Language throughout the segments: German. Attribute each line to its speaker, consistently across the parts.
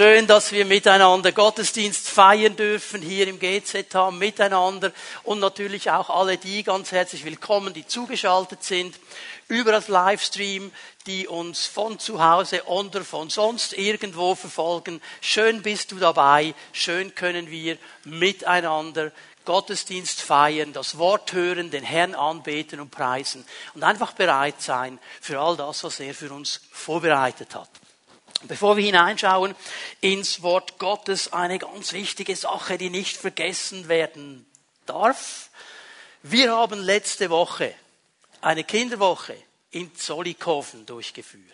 Speaker 1: Schön, dass wir miteinander Gottesdienst feiern dürfen hier im GZH miteinander und natürlich auch alle die ganz herzlich willkommen, die zugeschaltet sind über das Livestream, die uns von zu Hause oder von sonst irgendwo verfolgen. Schön bist du dabei. Schön können wir miteinander Gottesdienst feiern, das Wort hören, den Herrn anbeten und preisen und einfach bereit sein für all das, was er für uns vorbereitet hat. Bevor wir hineinschauen ins Wort Gottes, eine ganz wichtige Sache, die nicht vergessen werden darf. Wir haben letzte Woche eine Kinderwoche in Zollikofen durchgeführt.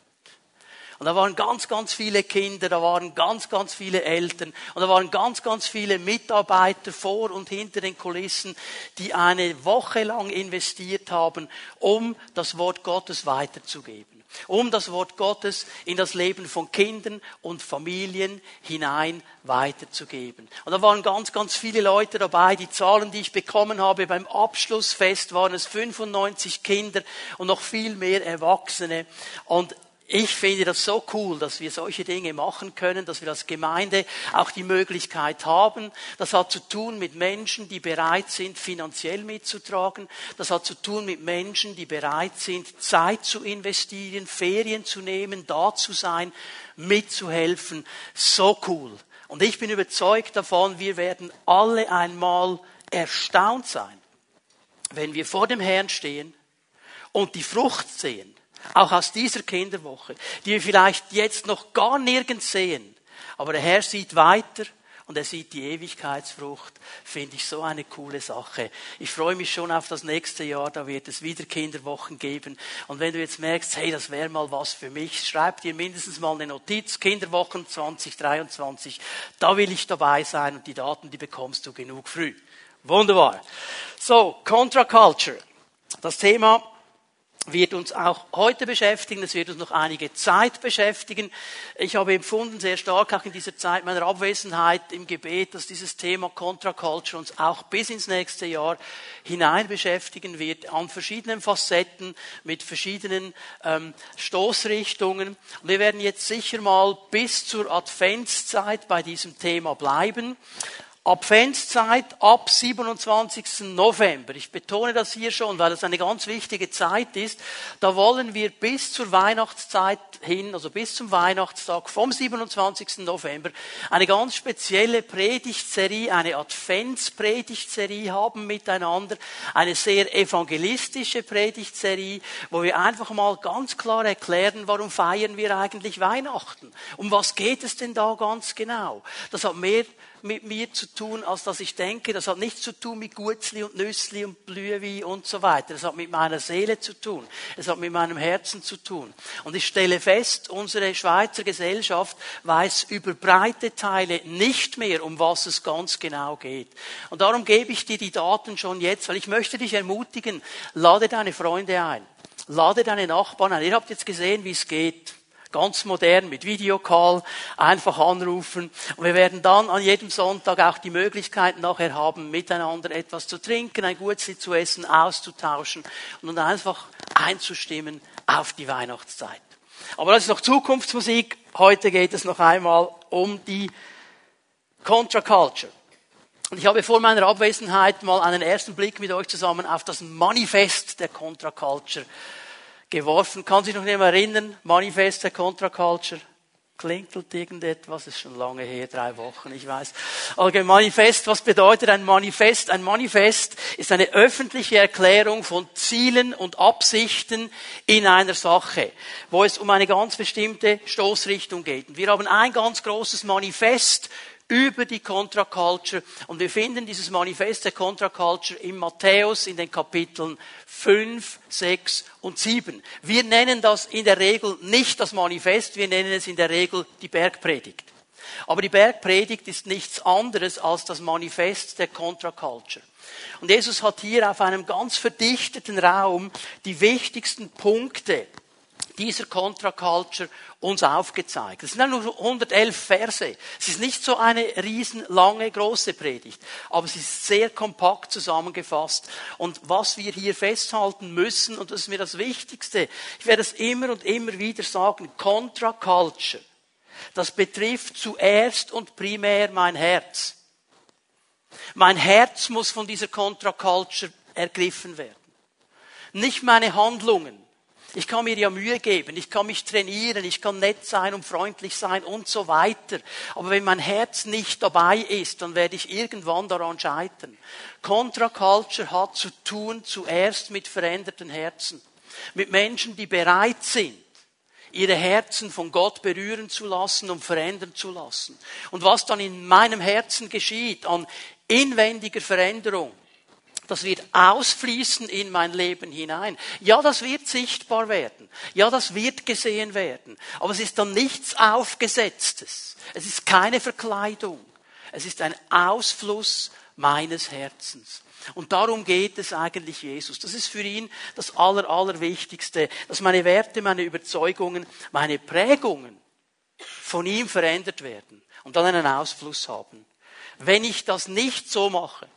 Speaker 1: Und da waren ganz, ganz viele Kinder, da waren ganz, ganz viele Eltern und da waren ganz, ganz viele Mitarbeiter vor und hinter den Kulissen, die eine Woche lang investiert haben, um das Wort Gottes weiterzugeben um das Wort Gottes in das Leben von Kindern und Familien hinein weiterzugeben. Und da waren ganz, ganz viele Leute dabei. Die Zahlen, die ich bekommen habe beim Abschlussfest, waren es 95 Kinder und noch viel mehr Erwachsene. Und ich finde das so cool, dass wir solche Dinge machen können, dass wir als Gemeinde auch die Möglichkeit haben. Das hat zu tun mit Menschen, die bereit sind, finanziell mitzutragen. Das hat zu tun mit Menschen, die bereit sind, Zeit zu investieren, Ferien zu nehmen, da zu sein, mitzuhelfen. So cool. Und ich bin überzeugt davon, wir werden alle einmal erstaunt sein, wenn wir vor dem Herrn stehen und die Frucht sehen auch aus dieser Kinderwoche, die wir vielleicht jetzt noch gar nirgends sehen. Aber der Herr sieht weiter und er sieht die Ewigkeitsfrucht, finde ich so eine coole Sache. Ich freue mich schon auf das nächste Jahr, da wird es wieder Kinderwochen geben. Und wenn du jetzt merkst, hey, das wäre mal was für mich, schreib dir mindestens mal eine Notiz, Kinderwochen 2023, da will ich dabei sein und die Daten, die bekommst du genug früh. Wunderbar. So, Contra Culture. Das Thema wird uns auch heute beschäftigen, es wird uns noch einige Zeit beschäftigen. Ich habe empfunden, sehr stark auch in dieser Zeit meiner Abwesenheit im Gebet, dass dieses Thema Contra Culture uns auch bis ins nächste Jahr hinein beschäftigen wird, an verschiedenen Facetten, mit verschiedenen ähm, Stoßrichtungen. Und wir werden jetzt sicher mal bis zur Adventszeit bei diesem Thema bleiben. Adventszeit ab 27. November. Ich betone das hier schon, weil das eine ganz wichtige Zeit ist. Da wollen wir bis zur Weihnachtszeit hin, also bis zum Weihnachtstag vom 27. November, eine ganz spezielle Predigtserie, eine Adventspredigtserie haben miteinander. Eine sehr evangelistische Predigtserie, wo wir einfach mal ganz klar erklären, warum feiern wir eigentlich Weihnachten? Um was geht es denn da ganz genau? Das hat mehr mit mir zu tun, als dass ich denke. Das hat nichts zu tun mit Gutzli und Nüssli und Blühwi und so weiter. Das hat mit meiner Seele zu tun. Es hat mit meinem Herzen zu tun. Und ich stelle fest, unsere Schweizer Gesellschaft weiß über breite Teile nicht mehr, um was es ganz genau geht. Und darum gebe ich dir die Daten schon jetzt, weil ich möchte dich ermutigen, lade deine Freunde ein. Lade deine Nachbarn ein. Ihr habt jetzt gesehen, wie es geht. Ganz modern mit Videocall, einfach anrufen. Und wir werden dann an jedem Sonntag auch die Möglichkeit nachher haben, miteinander etwas zu trinken, ein Gutzli zu essen, auszutauschen und einfach einzustimmen auf die Weihnachtszeit. Aber das ist noch Zukunftsmusik. Heute geht es noch einmal um die Contra Culture. Und ich habe vor meiner Abwesenheit mal einen ersten Blick mit euch zusammen auf das Manifest der Contra Culture geworfen. Kann sich noch jemand erinnern? Manifest der Contra-Culture. Klingelt irgendetwas, ist schon lange her, drei Wochen, ich weiß. Okay, Manifest, was bedeutet ein Manifest? Ein Manifest ist eine öffentliche Erklärung von Zielen und Absichten in einer Sache, wo es um eine ganz bestimmte Stoßrichtung geht. Und wir haben ein ganz großes Manifest über die Contra Culture. Und wir finden dieses Manifest der Contra Culture in Matthäus in den Kapiteln 5, 6 und 7. Wir nennen das in der Regel nicht das Manifest, wir nennen es in der Regel die Bergpredigt. Aber die Bergpredigt ist nichts anderes als das Manifest der Contra Culture. Und Jesus hat hier auf einem ganz verdichteten Raum die wichtigsten Punkte dieser Contra Culture uns aufgezeigt. Es sind nur 111 Verse. Es ist nicht so eine riesenlange, große Predigt, aber es ist sehr kompakt zusammengefasst. Und was wir hier festhalten müssen, und das ist mir das Wichtigste, ich werde es immer und immer wieder sagen, Contra Culture Das betrifft zuerst und primär mein Herz. Mein Herz muss von dieser Contra-Culture ergriffen werden. Nicht meine Handlungen. Ich kann mir ja Mühe geben, ich kann mich trainieren, ich kann nett sein und freundlich sein und so weiter. Aber wenn mein Herz nicht dabei ist, dann werde ich irgendwann daran scheitern. Contra Culture hat zu tun zuerst mit veränderten Herzen. Mit Menschen, die bereit sind, ihre Herzen von Gott berühren zu lassen und verändern zu lassen. Und was dann in meinem Herzen geschieht an inwendiger Veränderung, das wird ausfließen in mein Leben hinein. Ja, das wird sichtbar werden. Ja, das wird gesehen werden. Aber es ist dann nichts Aufgesetztes. Es ist keine Verkleidung. Es ist ein Ausfluss meines Herzens. Und darum geht es eigentlich Jesus. Das ist für ihn das Aller, Allerwichtigste, dass meine Werte, meine Überzeugungen, meine Prägungen von ihm verändert werden und dann einen Ausfluss haben. Wenn ich das nicht so mache,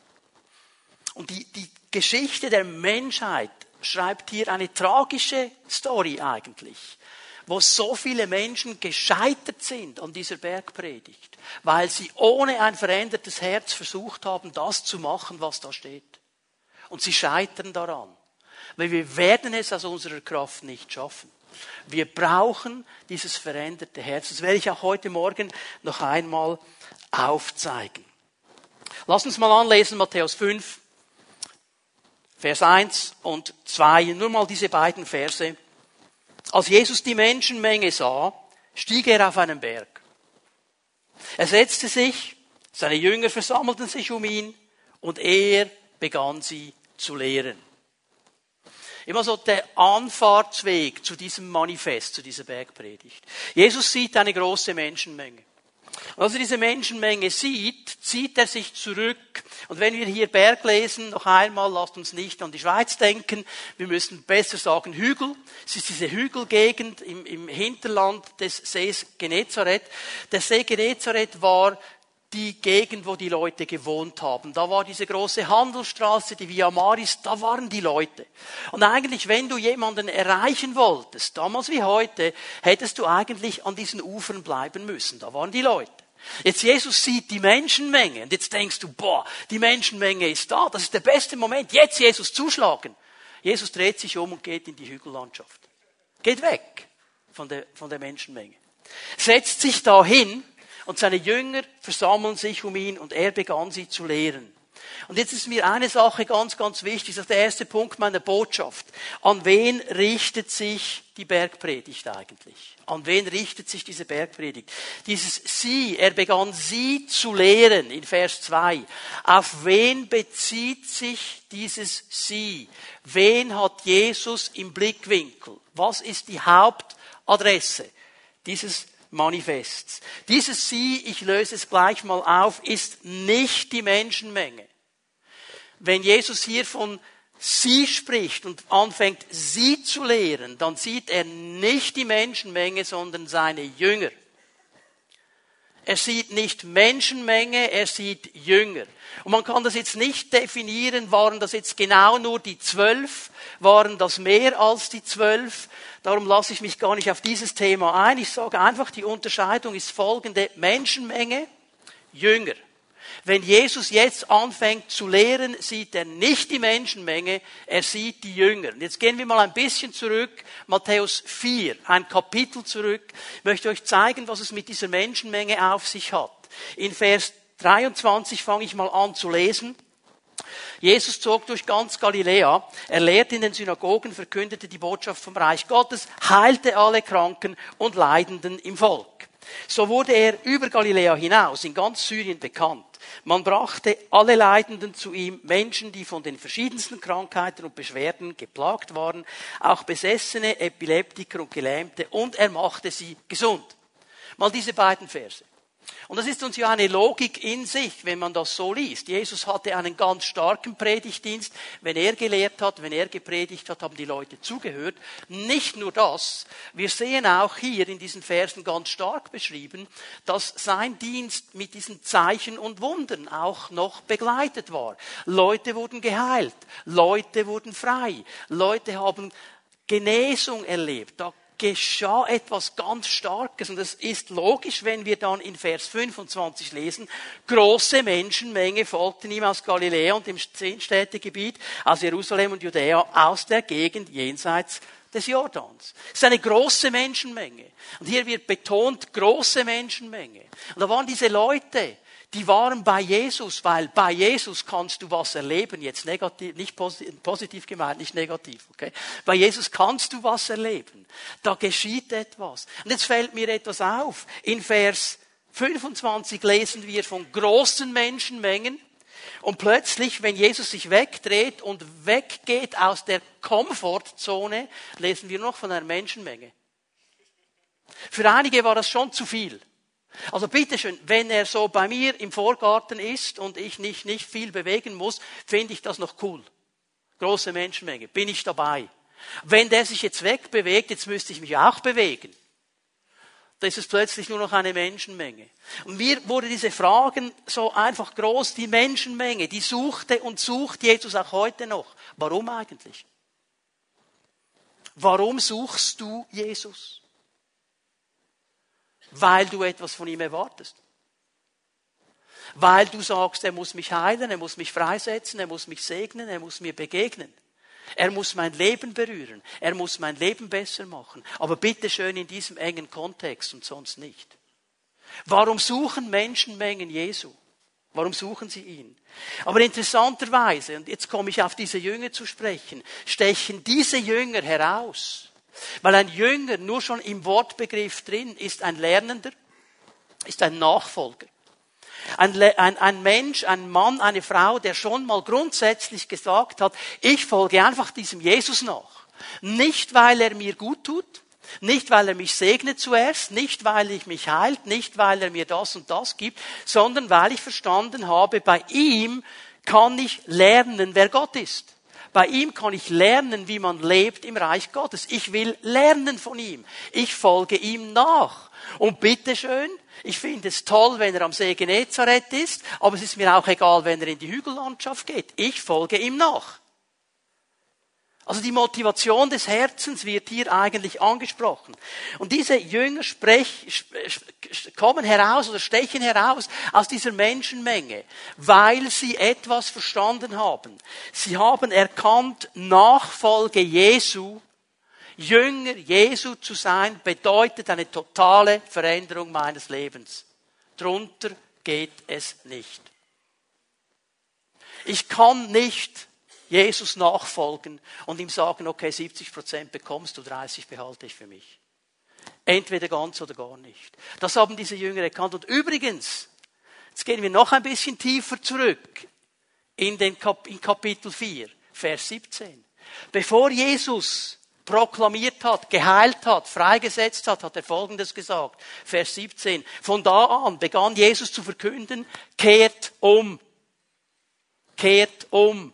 Speaker 1: und die, die Geschichte der Menschheit schreibt hier eine tragische Story eigentlich, wo so viele Menschen gescheitert sind an dieser Bergpredigt, weil sie ohne ein verändertes Herz versucht haben, das zu machen, was da steht. Und sie scheitern daran, weil wir werden es aus unserer Kraft nicht schaffen. Wir brauchen dieses veränderte Herz. Das werde ich auch heute Morgen noch einmal aufzeigen. Lass uns mal anlesen, Matthäus 5, Vers 1 und 2, nur mal diese beiden Verse. Als Jesus die Menschenmenge sah, stieg er auf einen Berg. Er setzte sich, seine Jünger versammelten sich um ihn und er begann sie zu lehren. Immer so der Anfahrtsweg zu diesem Manifest, zu dieser Bergpredigt. Jesus sieht eine große Menschenmenge. Und als er diese Menschenmenge sieht, zieht er sich zurück. Und wenn wir hier Berg lesen, noch einmal, lasst uns nicht an die Schweiz denken. Wir müssen besser sagen Hügel. Es ist diese Hügelgegend im, im Hinterland des Sees Genezareth. Der See Genezareth war die Gegend, wo die Leute gewohnt haben. Da war diese große Handelsstraße, die Via Maris, da waren die Leute. Und eigentlich, wenn du jemanden erreichen wolltest, damals wie heute, hättest du eigentlich an diesen Ufern bleiben müssen. Da waren die Leute. Jetzt Jesus sieht die Menschenmenge und jetzt denkst du, boah, die Menschenmenge ist da, das ist der beste Moment, jetzt Jesus zuschlagen. Jesus dreht sich um und geht in die Hügellandschaft. Geht weg von der, von der Menschenmenge. Setzt sich da hin und seine Jünger versammeln sich um ihn und er begann sie zu lehren. Und jetzt ist mir eine Sache ganz, ganz wichtig. Das ist der erste Punkt meiner Botschaft. An wen richtet sich die Bergpredigt eigentlich? An wen richtet sich diese Bergpredigt? Dieses Sie, er begann sie zu lehren in Vers 2. Auf wen bezieht sich dieses Sie? Wen hat Jesus im Blickwinkel? Was ist die Hauptadresse dieses Manifests. Dieses Sie, ich löse es gleich mal auf, ist nicht die Menschenmenge. Wenn Jesus hier von Sie spricht und anfängt, Sie zu lehren, dann sieht er nicht die Menschenmenge, sondern seine Jünger. Er sieht nicht Menschenmenge, er sieht Jünger. Und man kann das jetzt nicht definieren, waren das jetzt genau nur die zwölf, waren das mehr als die zwölf. Darum lasse ich mich gar nicht auf dieses Thema ein. Ich sage einfach, die Unterscheidung ist folgende. Menschenmenge, Jünger. Wenn Jesus jetzt anfängt zu lehren, sieht er nicht die Menschenmenge, er sieht die Jünger. Jetzt gehen wir mal ein bisschen zurück, Matthäus 4, ein Kapitel zurück. Ich möchte euch zeigen, was es mit dieser Menschenmenge auf sich hat. In Vers 23 fange ich mal an zu lesen. Jesus zog durch ganz Galiläa, er lehrte in den Synagogen, verkündete die Botschaft vom Reich Gottes, heilte alle Kranken und Leidenden im Volk. So wurde er über Galiläa hinaus in ganz Syrien bekannt. Man brachte alle Leidenden zu ihm, Menschen, die von den verschiedensten Krankheiten und Beschwerden geplagt waren, auch Besessene, Epileptiker und Gelähmte, und er machte sie gesund. Mal diese beiden Verse. Und das ist uns ja eine Logik in sich, wenn man das so liest. Jesus hatte einen ganz starken Predigtdienst. Wenn er gelehrt hat, wenn er gepredigt hat, haben die Leute zugehört. Nicht nur das. Wir sehen auch hier in diesen Versen ganz stark beschrieben, dass sein Dienst mit diesen Zeichen und Wundern auch noch begleitet war. Leute wurden geheilt. Leute wurden frei. Leute haben Genesung erlebt. Da geschah etwas ganz Starkes. Und das ist logisch, wenn wir dann in Vers 25 lesen, große Menschenmenge folgten ihm aus Galiläa und dem Zehnstädtegebiet, aus Jerusalem und Judäa, aus der Gegend jenseits des Jordans. Es ist eine große Menschenmenge. Und hier wird betont, große Menschenmenge. Und da waren diese Leute, die waren bei Jesus, weil bei Jesus kannst du was erleben. Jetzt negativ, nicht positiv gemeint, nicht negativ, okay? Bei Jesus kannst du was erleben. Da geschieht etwas. Und jetzt fällt mir etwas auf. In Vers 25 lesen wir von großen Menschenmengen. Und plötzlich, wenn Jesus sich wegdreht und weggeht aus der Komfortzone, lesen wir noch von einer Menschenmenge. Für einige war das schon zu viel. Also bitteschön, wenn er so bei mir im Vorgarten ist und ich nicht, nicht viel bewegen muss, finde ich das noch cool. Große Menschenmenge, bin ich dabei. Wenn der sich jetzt wegbewegt, jetzt müsste ich mich auch bewegen. Da ist plötzlich nur noch eine Menschenmenge. Und mir wurde diese Fragen so einfach groß, die Menschenmenge, die suchte und sucht Jesus auch heute noch. Warum eigentlich? Warum suchst du Jesus? Weil du etwas von ihm erwartest. Weil du sagst, er muss mich heilen, er muss mich freisetzen, er muss mich segnen, er muss mir begegnen. Er muss mein Leben berühren. Er muss mein Leben besser machen. Aber bitte schön in diesem engen Kontext und sonst nicht. Warum suchen Menschenmengen Jesu? Warum suchen sie ihn? Aber interessanterweise, und jetzt komme ich auf diese Jünger zu sprechen, stechen diese Jünger heraus. Weil ein Jünger nur schon im Wortbegriff drin ist ein Lernender, ist ein Nachfolger. Ein, ein, ein Mensch, ein Mann, eine Frau, der schon mal grundsätzlich gesagt hat, ich folge einfach diesem Jesus nach. Nicht, weil er mir gut tut, nicht, weil er mich segnet zuerst, nicht, weil ich mich heilt, nicht, weil er mir das und das gibt, sondern weil ich verstanden habe, bei ihm kann ich lernen, wer Gott ist. Bei ihm kann ich lernen, wie man lebt im Reich Gottes. Ich will lernen von ihm. Ich folge ihm nach. Und bitteschön, ich finde es toll, wenn er am See Genezareth ist, aber es ist mir auch egal, wenn er in die Hügellandschaft geht. Ich folge ihm nach. Also die Motivation des Herzens wird hier eigentlich angesprochen. Und diese Jünger sprech, kommen heraus oder stechen heraus aus dieser Menschenmenge, weil sie etwas verstanden haben. Sie haben erkannt, Nachfolge Jesu Jünger Jesu zu sein, bedeutet eine totale Veränderung meines Lebens. Drunter geht es nicht. Ich kann nicht Jesus nachfolgen und ihm sagen, okay, 70 Prozent bekommst du, 30 behalte ich für mich. Entweder ganz oder gar nicht. Das haben diese Jünger erkannt. Und übrigens, jetzt gehen wir noch ein bisschen tiefer zurück in, den Kap in Kapitel 4, Vers 17. Bevor Jesus proklamiert hat, geheilt hat, freigesetzt hat, hat er Folgendes gesagt. Vers 17. Von da an begann Jesus zu verkünden, kehrt um. Kehrt um.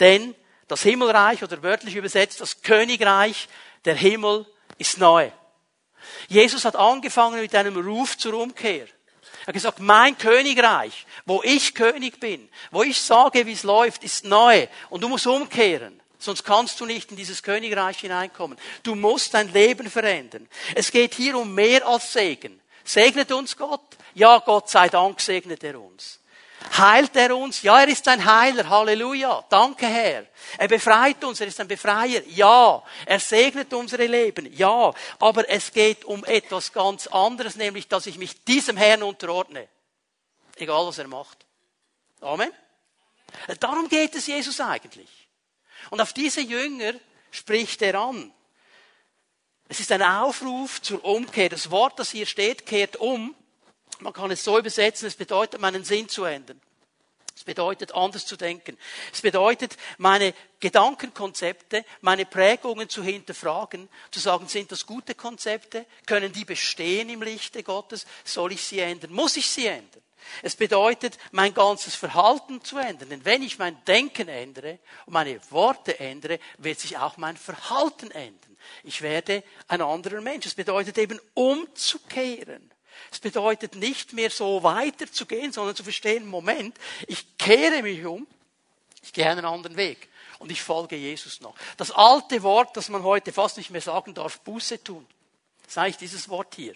Speaker 1: Denn das Himmelreich oder wörtlich übersetzt das Königreich der Himmel ist nahe. Jesus hat angefangen mit einem Ruf zur Umkehr. Er hat gesagt, mein Königreich, wo ich König bin, wo ich sage, wie es läuft, ist neu und du musst umkehren. Sonst kannst du nicht in dieses Königreich hineinkommen. Du musst dein Leben verändern. Es geht hier um mehr als Segen. Segnet uns Gott? Ja, Gott sei Dank segnet er uns. Heilt er uns? Ja, er ist ein Heiler. Halleluja. Danke, Herr. Er befreit uns. Er ist ein Befreier. Ja. Er segnet unsere Leben. Ja. Aber es geht um etwas ganz anderes, nämlich, dass ich mich diesem Herrn unterordne. Egal, was er macht. Amen. Darum geht es Jesus eigentlich. Und auf diese Jünger spricht er an. Es ist ein Aufruf zur Umkehr. Das Wort, das hier steht, kehrt um. Man kann es so übersetzen, es bedeutet, meinen Sinn zu ändern. Es bedeutet, anders zu denken. Es bedeutet, meine Gedankenkonzepte, meine Prägungen zu hinterfragen, zu sagen, sind das gute Konzepte? Können die bestehen im Lichte Gottes? Soll ich sie ändern? Muss ich sie ändern? Es bedeutet, mein ganzes Verhalten zu ändern. Denn wenn ich mein Denken ändere und meine Worte ändere, wird sich auch mein Verhalten ändern. Ich werde ein anderer Mensch. Es bedeutet eben umzukehren. Es bedeutet nicht mehr so weiterzugehen, sondern zu verstehen, Moment, ich kehre mich um, ich gehe einen anderen Weg. und ich folge Jesus noch. Das alte Wort, das man heute fast nicht mehr sagen darf, Buße tun. Ist eigentlich dieses Wort hier.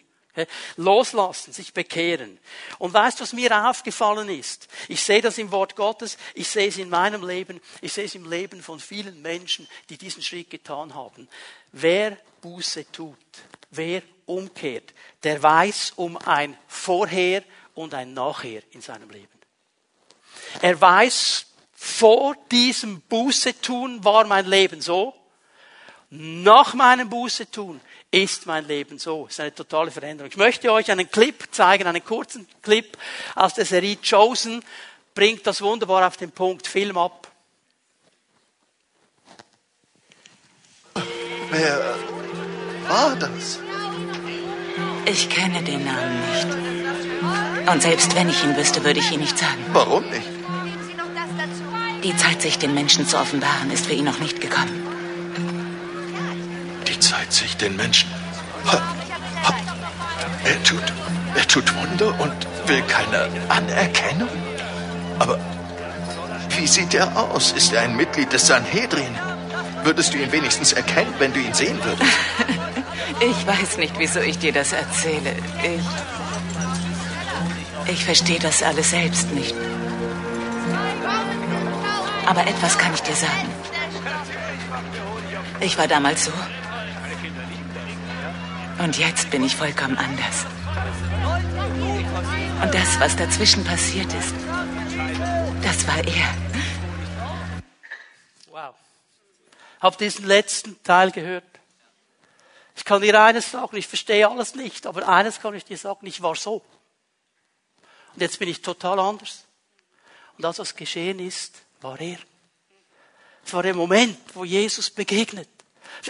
Speaker 1: Loslassen, sich bekehren. Und weißt du, was mir aufgefallen ist? Ich sehe das im Wort Gottes, ich sehe es in meinem Leben, ich sehe es im Leben von vielen Menschen, die diesen Schritt getan haben. Wer Buße tut, wer umkehrt, der weiß um ein Vorher und ein Nachher in seinem Leben. Er weiß, vor diesem Buße tun war mein Leben so, nach meinem Buße tun ist mein Leben so. Das ist eine totale Veränderung. Ich möchte euch einen Clip zeigen, einen kurzen Clip aus der Serie Chosen. Bringt das wunderbar auf den Punkt. Film ab.
Speaker 2: Wer war das?
Speaker 3: Ich kenne den Namen nicht. Und selbst wenn ich ihn wüsste, würde ich ihn nicht sagen.
Speaker 2: Warum nicht?
Speaker 3: Die Zeit, sich den Menschen zu offenbaren, ist für ihn noch nicht gekommen.
Speaker 2: Die Zeit, sich den Menschen. Ha, ha. Er tut, er tut Wunder und will keine Anerkennung. Aber wie sieht er aus? Ist er ein Mitglied des Sanhedrin? Würdest du ihn wenigstens erkennen, wenn du ihn sehen würdest?
Speaker 3: Ich weiß nicht, wieso ich dir das erzähle. Ich. Ich verstehe das alles selbst nicht. Aber etwas kann ich dir sagen. Ich war damals so. Und jetzt bin ich vollkommen anders. Und das, was dazwischen passiert ist, das war er.
Speaker 1: Wow. Hab diesen letzten Teil gehört. Ich kann dir eines sagen, ich verstehe alles nicht, aber eines kann ich dir sagen, ich war so. Und jetzt bin ich total anders. Und das, was geschehen ist, war er. Es war der Moment, wo Jesus begegnet.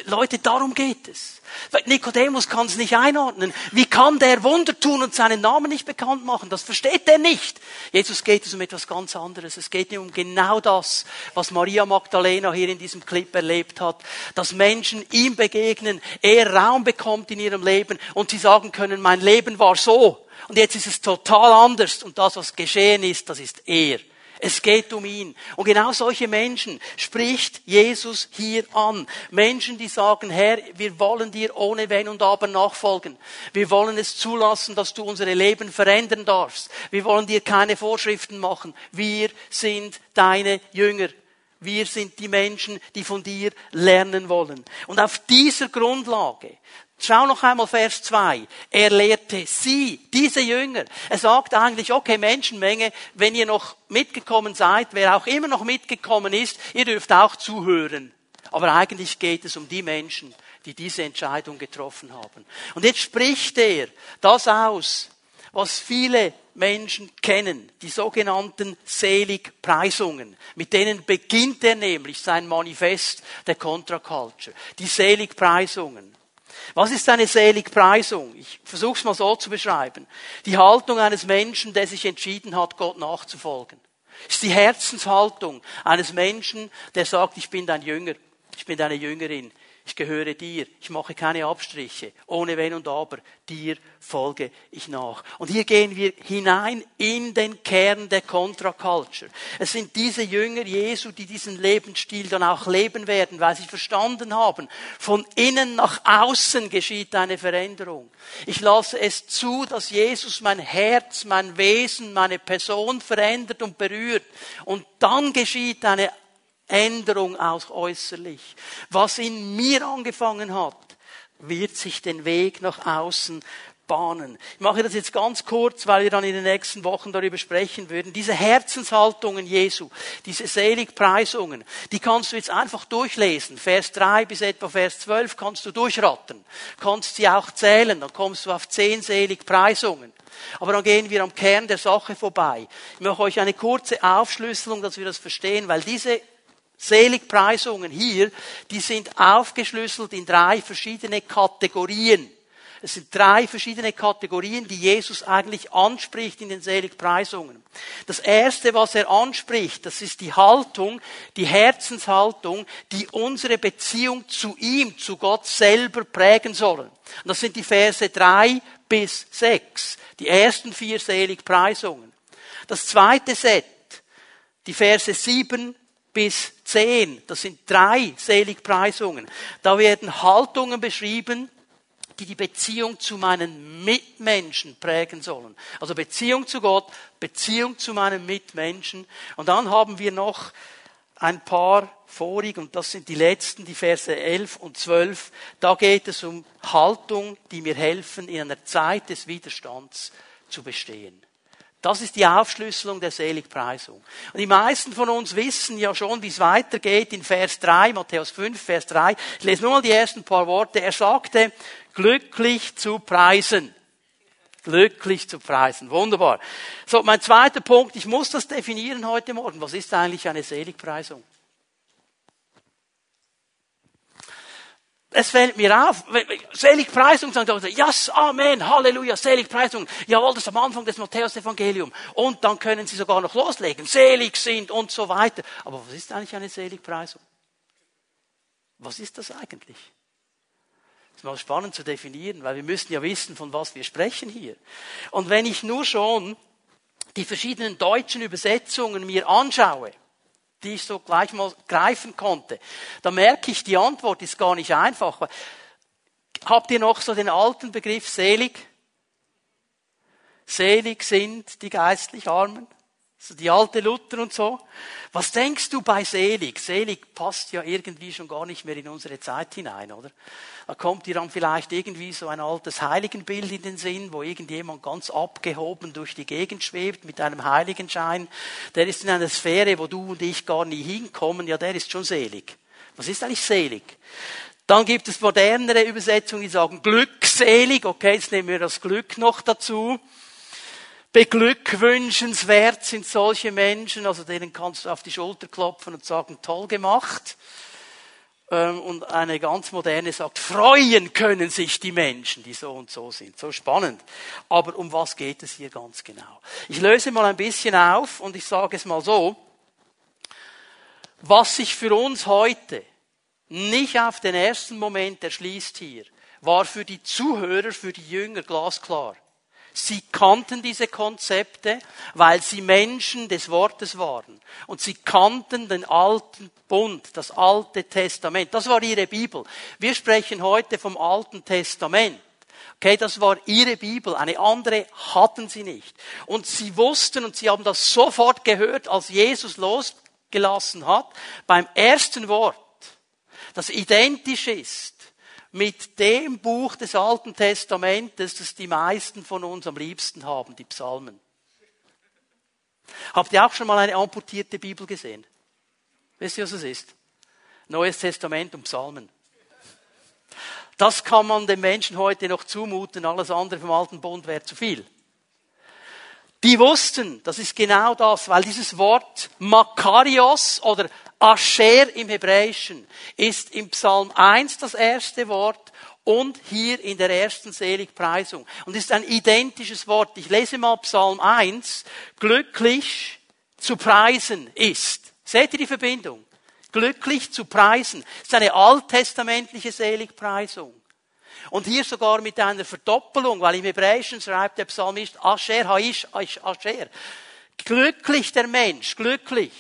Speaker 1: Leute, darum geht es. Nikodemus kann es nicht einordnen. Wie kann der Wunder tun und seinen Namen nicht bekannt machen? Das versteht er nicht. Jesus geht es um etwas ganz anderes. Es geht ihm um genau das, was Maria Magdalena hier in diesem Clip erlebt hat. Dass Menschen ihm begegnen, er Raum bekommt in ihrem Leben und sie sagen können, mein Leben war so. Und jetzt ist es total anders. Und das, was geschehen ist, das ist er. Es geht um ihn. Und genau solche Menschen spricht Jesus hier an. Menschen, die sagen, Herr, wir wollen dir ohne Wenn und Aber nachfolgen. Wir wollen es zulassen, dass du unsere Leben verändern darfst. Wir wollen dir keine Vorschriften machen. Wir sind deine Jünger. Wir sind die Menschen, die von dir lernen wollen. Und auf dieser Grundlage Schau noch einmal Vers 2. Er lehrte sie, diese Jünger. Er sagt eigentlich, okay, Menschenmenge, wenn ihr noch mitgekommen seid, wer auch immer noch mitgekommen ist, ihr dürft auch zuhören. Aber eigentlich geht es um die Menschen, die diese Entscheidung getroffen haben. Und jetzt spricht er das aus, was viele Menschen kennen, die sogenannten Seligpreisungen. Mit denen beginnt er nämlich sein Manifest der Contra-Culture. Die Seligpreisungen. Was ist eine Seligpreisung? Ich versuche es mal so zu beschreiben. Die Haltung eines Menschen, der sich entschieden hat, Gott nachzufolgen. Ist die Herzenshaltung eines Menschen, der sagt, ich bin dein Jünger, ich bin deine Jüngerin, ich gehöre dir, ich mache keine Abstriche, ohne Wenn und Aber, dir folge ich nach. Und hier gehen wir hinein in den Kern der Contra-Culture. Es sind diese Jünger Jesu, die diesen Lebensstil dann auch leben werden, weil sie verstanden haben, von innen nach außen geschieht eine Veränderung. Ich lasse es zu, dass Jesus mein Herz, mein Wesen, meine Person verändert und berührt. Und dann geschieht eine Änderung auch äußerlich. Was in mir angefangen hat, wird sich den Weg nach außen bahnen. Ich mache das jetzt ganz kurz, weil wir dann in den nächsten Wochen darüber sprechen würden. Diese Herzenshaltungen Jesu, diese Seligpreisungen, die kannst du jetzt einfach durchlesen. Vers 3 bis etwa Vers 12 kannst du durchrattern. Kannst sie auch zählen, dann kommst du auf zehn Seligpreisungen. Aber dann gehen wir am Kern der Sache vorbei. Ich mache euch eine kurze Aufschlüsselung, dass wir das verstehen, weil diese Seligpreisungen hier, die sind aufgeschlüsselt in drei verschiedene Kategorien. Es sind drei verschiedene Kategorien, die Jesus eigentlich anspricht in den Seligpreisungen. Das erste, was er anspricht, das ist die Haltung, die Herzenshaltung, die unsere Beziehung zu ihm, zu Gott selber prägen. Und das sind die Verse drei bis sechs, die ersten vier Seligpreisungen. Das zweite Set, die Verse sieben bis 10, das sind drei Seligpreisungen. Da werden Haltungen beschrieben, die die Beziehung zu meinen Mitmenschen prägen sollen. Also Beziehung zu Gott, Beziehung zu meinen Mitmenschen. Und dann haben wir noch ein paar vorig, und das sind die letzten, die Verse 11 und 12. Da geht es um Haltung, die mir helfen, in einer Zeit des Widerstands zu bestehen. Das ist die Aufschlüsselung der Seligpreisung. Und die meisten von uns wissen ja schon, wie es weitergeht in Vers 3, Matthäus 5, Vers 3. Ich lese nur mal die ersten paar Worte. Er sagte, glücklich zu preisen. Glücklich zu preisen. Wunderbar. So, mein zweiter Punkt. Ich muss das definieren heute Morgen. Was ist eigentlich eine Seligpreisung? Es fällt mir auf, Seligpreisung sagen die yes, Amen, Halleluja, Seligpreisung. Jawohl, das ist am Anfang des Matthäus-Evangelium. Und dann können sie sogar noch loslegen, selig sind und so weiter. Aber was ist eigentlich eine Seligpreisung? Was ist das eigentlich? Das ist mal spannend zu definieren, weil wir müssen ja wissen, von was wir sprechen hier. Und wenn ich nur schon die verschiedenen deutschen Übersetzungen mir anschaue, die ich so gleich mal greifen konnte. Da merke ich, die Antwort ist gar nicht einfach. Habt ihr noch so den alten Begriff selig? Selig sind die geistlich Armen. So die alte Luther und so. Was denkst du bei selig? Selig passt ja irgendwie schon gar nicht mehr in unsere Zeit hinein, oder? Da kommt dir dann vielleicht irgendwie so ein altes Heiligenbild in den Sinn, wo irgendjemand ganz abgehoben durch die Gegend schwebt mit einem Heiligenschein. Der ist in einer Sphäre, wo du und ich gar nie hinkommen. Ja, der ist schon selig. Was ist eigentlich selig? Dann gibt es modernere Übersetzungen, die sagen glückselig. Okay, jetzt nehmen wir das Glück noch dazu. Beglückwünschenswert sind solche Menschen, also denen kannst du auf die Schulter klopfen und sagen, toll gemacht. Ähm, und eine ganz moderne sagt, freuen können sich die Menschen, die so und so sind. So spannend. Aber um was geht es hier ganz genau? Ich löse mal ein bisschen auf und ich sage es mal so. Was sich für uns heute nicht auf den ersten Moment erschließt hier, war für die Zuhörer, für die Jünger glasklar. Sie kannten diese Konzepte, weil sie Menschen des Wortes waren. Und sie kannten den alten Bund, das alte Testament. Das war ihre Bibel. Wir sprechen heute vom alten Testament. Okay, das war ihre Bibel. Eine andere hatten sie nicht. Und sie wussten und sie haben das sofort gehört, als Jesus losgelassen hat, beim ersten Wort, das identisch ist mit dem Buch des Alten Testamentes, das die meisten von uns am liebsten haben, die Psalmen. Habt ihr auch schon mal eine amputierte Bibel gesehen? Wisst ihr, was es ist? Neues Testament und Psalmen. Das kann man den Menschen heute noch zumuten, alles andere vom alten Bund wäre zu viel. Die wussten, das ist genau das, weil dieses Wort Makarios oder Asher im Hebräischen ist im Psalm 1 das erste Wort und hier in der ersten Seligpreisung. Und ist ein identisches Wort. Ich lese mal Psalm 1. Glücklich zu preisen ist. Seht ihr die Verbindung? Glücklich zu preisen. Das ist eine alttestamentliche Seligpreisung. Und hier sogar mit einer Verdoppelung, weil im Hebräischen schreibt der Psalmist Asher Haish Asher. Glücklich der Mensch, glücklich.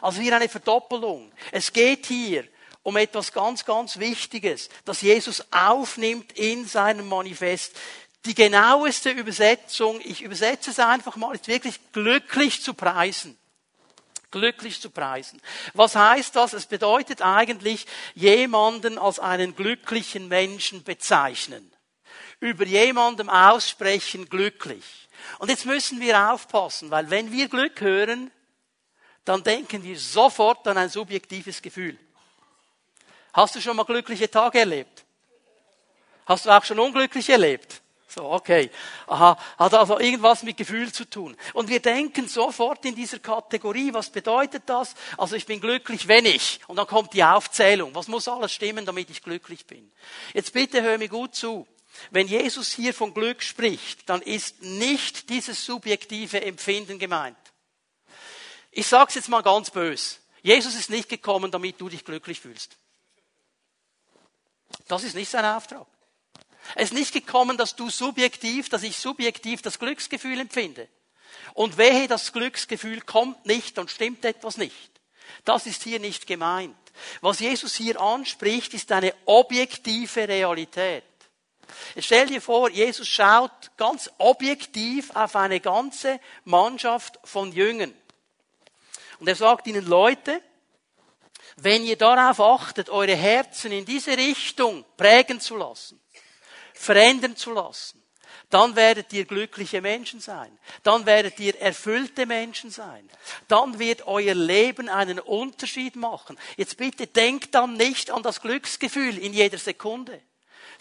Speaker 1: Also hier eine Verdoppelung. Es geht hier um etwas ganz, ganz Wichtiges, das Jesus aufnimmt in seinem Manifest. Die genaueste Übersetzung, ich übersetze es einfach mal, ist wirklich glücklich zu preisen. Glücklich zu preisen. Was heißt das? Es bedeutet eigentlich, jemanden als einen glücklichen Menschen bezeichnen. Über jemandem aussprechen glücklich. Und jetzt müssen wir aufpassen, weil wenn wir Glück hören, dann denken wir sofort an ein subjektives Gefühl. Hast du schon mal glückliche Tage erlebt? Hast du auch schon unglücklich erlebt? So, okay. Aha, hat also irgendwas mit Gefühl zu tun. Und wir denken sofort in dieser Kategorie, was bedeutet das? Also ich bin glücklich, wenn ich. Und dann kommt die Aufzählung. Was muss alles stimmen, damit ich glücklich bin? Jetzt bitte hör mir gut zu. Wenn Jesus hier von Glück spricht, dann ist nicht dieses subjektive Empfinden gemeint. Ich sage es jetzt mal ganz bös. Jesus ist nicht gekommen, damit du dich glücklich fühlst. Das ist nicht sein Auftrag. Er ist nicht gekommen, dass du subjektiv, dass ich subjektiv das Glücksgefühl empfinde. Und wehe, das Glücksgefühl kommt nicht und stimmt etwas nicht. Das ist hier nicht gemeint. Was Jesus hier anspricht, ist eine objektive Realität. Stell dir vor, Jesus schaut ganz objektiv auf eine ganze Mannschaft von Jüngern. Und er sagt ihnen, Leute, wenn ihr darauf achtet, eure Herzen in diese Richtung prägen zu lassen, verändern zu lassen, dann werdet ihr glückliche Menschen sein. Dann werdet ihr erfüllte Menschen sein. Dann wird euer Leben einen Unterschied machen. Jetzt bitte denkt dann nicht an das Glücksgefühl in jeder Sekunde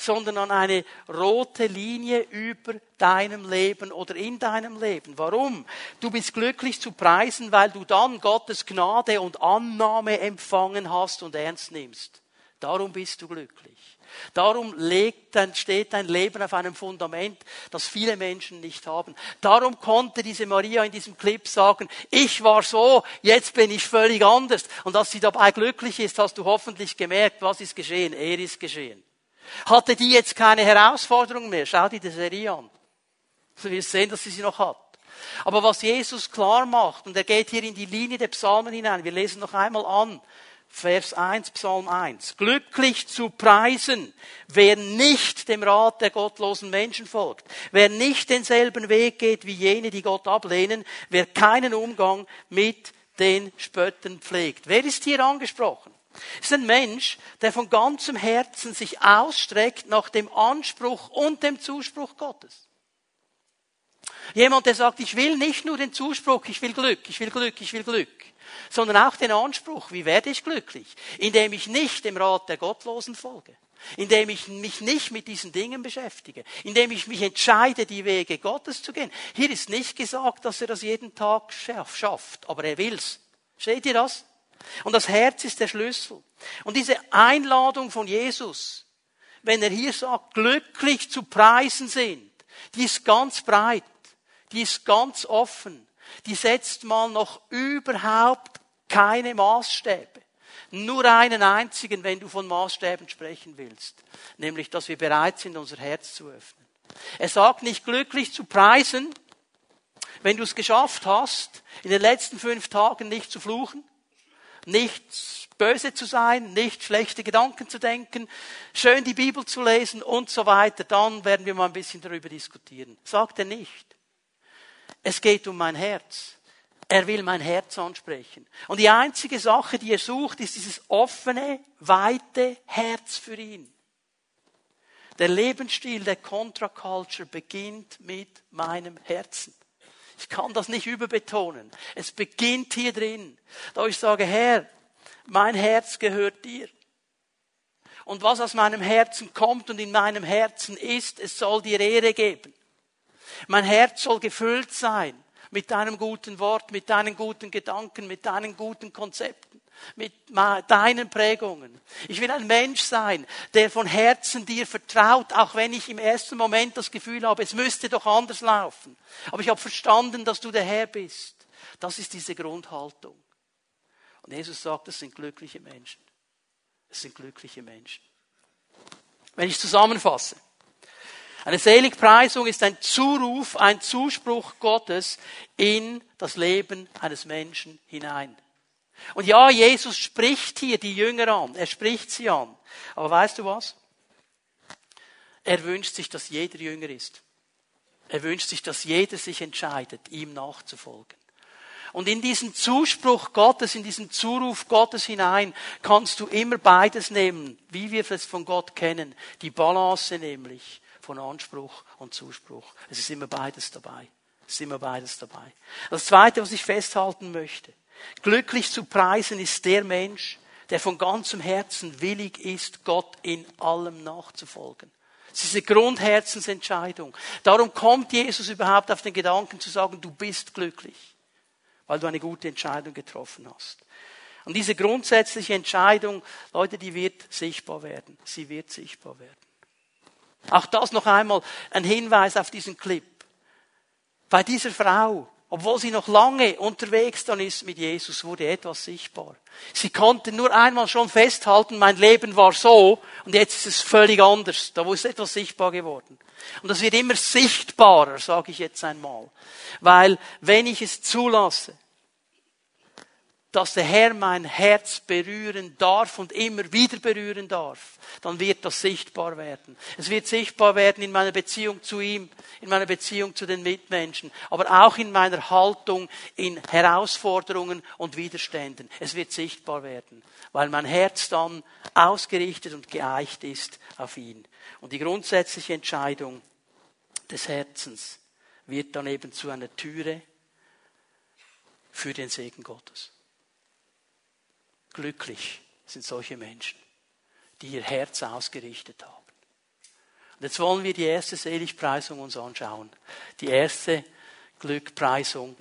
Speaker 1: sondern an eine rote Linie über deinem Leben oder in deinem Leben. Warum? Du bist glücklich zu preisen, weil du dann Gottes Gnade und Annahme empfangen hast und ernst nimmst. Darum bist du glücklich. Darum legt, steht dein Leben auf einem Fundament, das viele Menschen nicht haben. Darum konnte diese Maria in diesem Clip sagen, ich war so, jetzt bin ich völlig anders. Und dass sie dabei glücklich ist, hast du hoffentlich gemerkt, was ist geschehen? Er ist geschehen. Hatte die jetzt keine Herausforderung mehr? Schau dir die Serie an. Du wirst sehen, dass sie sie noch hat. Aber was Jesus klar macht, und er geht hier in die Linie der Psalmen hinein, wir lesen noch einmal an, Vers 1, Psalm 1. Glücklich zu preisen, wer nicht dem Rat der gottlosen Menschen folgt, wer nicht denselben Weg geht wie jene, die Gott ablehnen, wer keinen Umgang mit den Spötten pflegt. Wer ist hier angesprochen? Es ist ein Mensch, der von ganzem Herzen sich ausstreckt nach dem Anspruch und dem Zuspruch Gottes. Jemand, der sagt, ich will nicht nur den Zuspruch, ich will Glück, ich will Glück, ich will Glück, sondern auch den Anspruch, wie werde ich glücklich? Indem ich nicht dem Rat der Gottlosen folge, indem ich mich nicht mit diesen Dingen beschäftige, indem ich mich entscheide, die Wege Gottes zu gehen. Hier ist nicht gesagt, dass er das jeden Tag schafft, aber er will's. Seht ihr das? Und das Herz ist der Schlüssel. Und diese Einladung von Jesus, wenn er hier sagt, glücklich zu preisen sind, die ist ganz breit, die ist ganz offen, die setzt mal noch überhaupt keine Maßstäbe. Nur einen einzigen, wenn du von Maßstäben sprechen willst, nämlich, dass wir bereit sind, unser Herz zu öffnen. Er sagt nicht glücklich zu preisen, wenn du es geschafft hast, in den letzten fünf Tagen nicht zu fluchen, nicht böse zu sein, nicht schlechte Gedanken zu denken, schön die Bibel zu lesen und so weiter, dann werden wir mal ein bisschen darüber diskutieren. Sagt er nicht. Es geht um mein Herz. Er will mein Herz ansprechen. Und die einzige Sache, die er sucht, ist dieses offene, weite Herz für ihn. Der Lebensstil der Contra Culture beginnt mit meinem Herzen. Ich kann das nicht überbetonen. Es beginnt hier drin. Da ich sage, Herr, mein Herz gehört dir. Und was aus meinem Herzen kommt und in meinem Herzen ist, es soll dir Ehre geben. Mein Herz soll gefüllt sein mit deinem guten Wort, mit deinen guten Gedanken, mit deinen guten Konzepten mit deinen Prägungen. Ich will ein Mensch sein, der von Herzen dir vertraut, auch wenn ich im ersten Moment das Gefühl habe, es müsste doch anders laufen. Aber ich habe verstanden, dass du der Herr bist. Das ist diese Grundhaltung. Und Jesus sagt, das sind glückliche Menschen. Es sind glückliche Menschen. Wenn ich zusammenfasse. Eine Seligpreisung ist ein Zuruf, ein Zuspruch Gottes in das Leben eines Menschen hinein. Und ja, Jesus spricht hier die Jünger an. Er spricht sie an. Aber weißt du was? Er wünscht sich, dass jeder Jünger ist. Er wünscht sich, dass jeder sich entscheidet, ihm nachzufolgen. Und in diesen Zuspruch Gottes, in diesen Zuruf Gottes hinein, kannst du immer beides nehmen, wie wir es von Gott kennen. Die Balance nämlich von Anspruch und Zuspruch. Es ist immer beides dabei. Es ist immer beides dabei. Das zweite, was ich festhalten möchte. Glücklich zu preisen ist der Mensch, der von ganzem Herzen willig ist, Gott in allem nachzufolgen. Es ist eine Grundherzensentscheidung. Darum kommt Jesus überhaupt auf den Gedanken zu sagen, du bist glücklich, weil du eine gute Entscheidung getroffen hast. Und diese grundsätzliche Entscheidung, Leute, die wird sichtbar werden. Sie wird sichtbar werden. Auch das noch einmal ein Hinweis auf diesen Clip. Bei dieser Frau, obwohl sie noch lange unterwegs dann ist mit Jesus, wurde etwas sichtbar. Sie konnte nur einmal schon festhalten, mein Leben war so und jetzt ist es völlig anders. Da ist etwas sichtbar geworden. Und das wird immer sichtbarer, sage ich jetzt einmal. Weil wenn ich es zulasse, dass der Herr mein Herz berühren darf und immer wieder berühren darf, dann wird das sichtbar werden. Es wird sichtbar werden in meiner Beziehung zu ihm, in meiner Beziehung zu den Mitmenschen, aber auch in meiner Haltung in Herausforderungen und Widerständen. Es wird sichtbar werden, weil mein Herz dann ausgerichtet und geeicht ist auf ihn. Und die grundsätzliche Entscheidung des Herzens wird dann eben zu einer Türe für den Segen Gottes. Glücklich sind solche Menschen, die ihr Herz ausgerichtet haben. Und jetzt wollen wir die erste Seligpreisung uns anschauen. Die erste Glückpreisung.